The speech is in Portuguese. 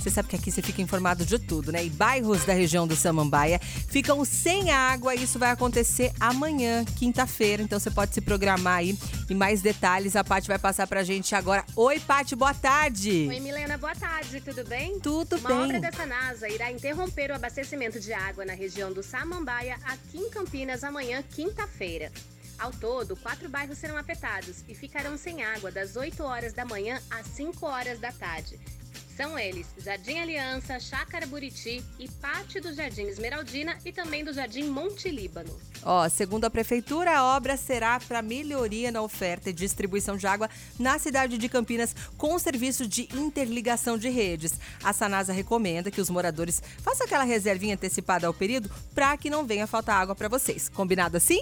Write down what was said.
Você sabe que aqui você fica informado de tudo, né? E bairros da região do Samambaia ficam sem água. Isso vai acontecer amanhã, quinta-feira. Então você pode se programar aí. E mais detalhes a Paty vai passar pra gente agora. Oi, Paty, boa tarde. Oi, Milena, boa tarde. Tudo bem? Tudo Uma bem. obra da Sanasa irá interromper o abastecimento de água na região do Samambaia, aqui em Campinas, amanhã, quinta-feira. Ao todo, quatro bairros serão afetados e ficarão sem água das 8 horas da manhã às 5 horas da tarde. São eles Jardim Aliança, Chácara Buriti e parte do Jardim Esmeraldina e também do Jardim Monte Líbano. Ó, segundo a prefeitura, a obra será para melhoria na oferta e distribuição de água na cidade de Campinas com serviço de interligação de redes. A Sanasa recomenda que os moradores façam aquela reservinha antecipada ao período para que não venha faltar água para vocês. Combinado assim?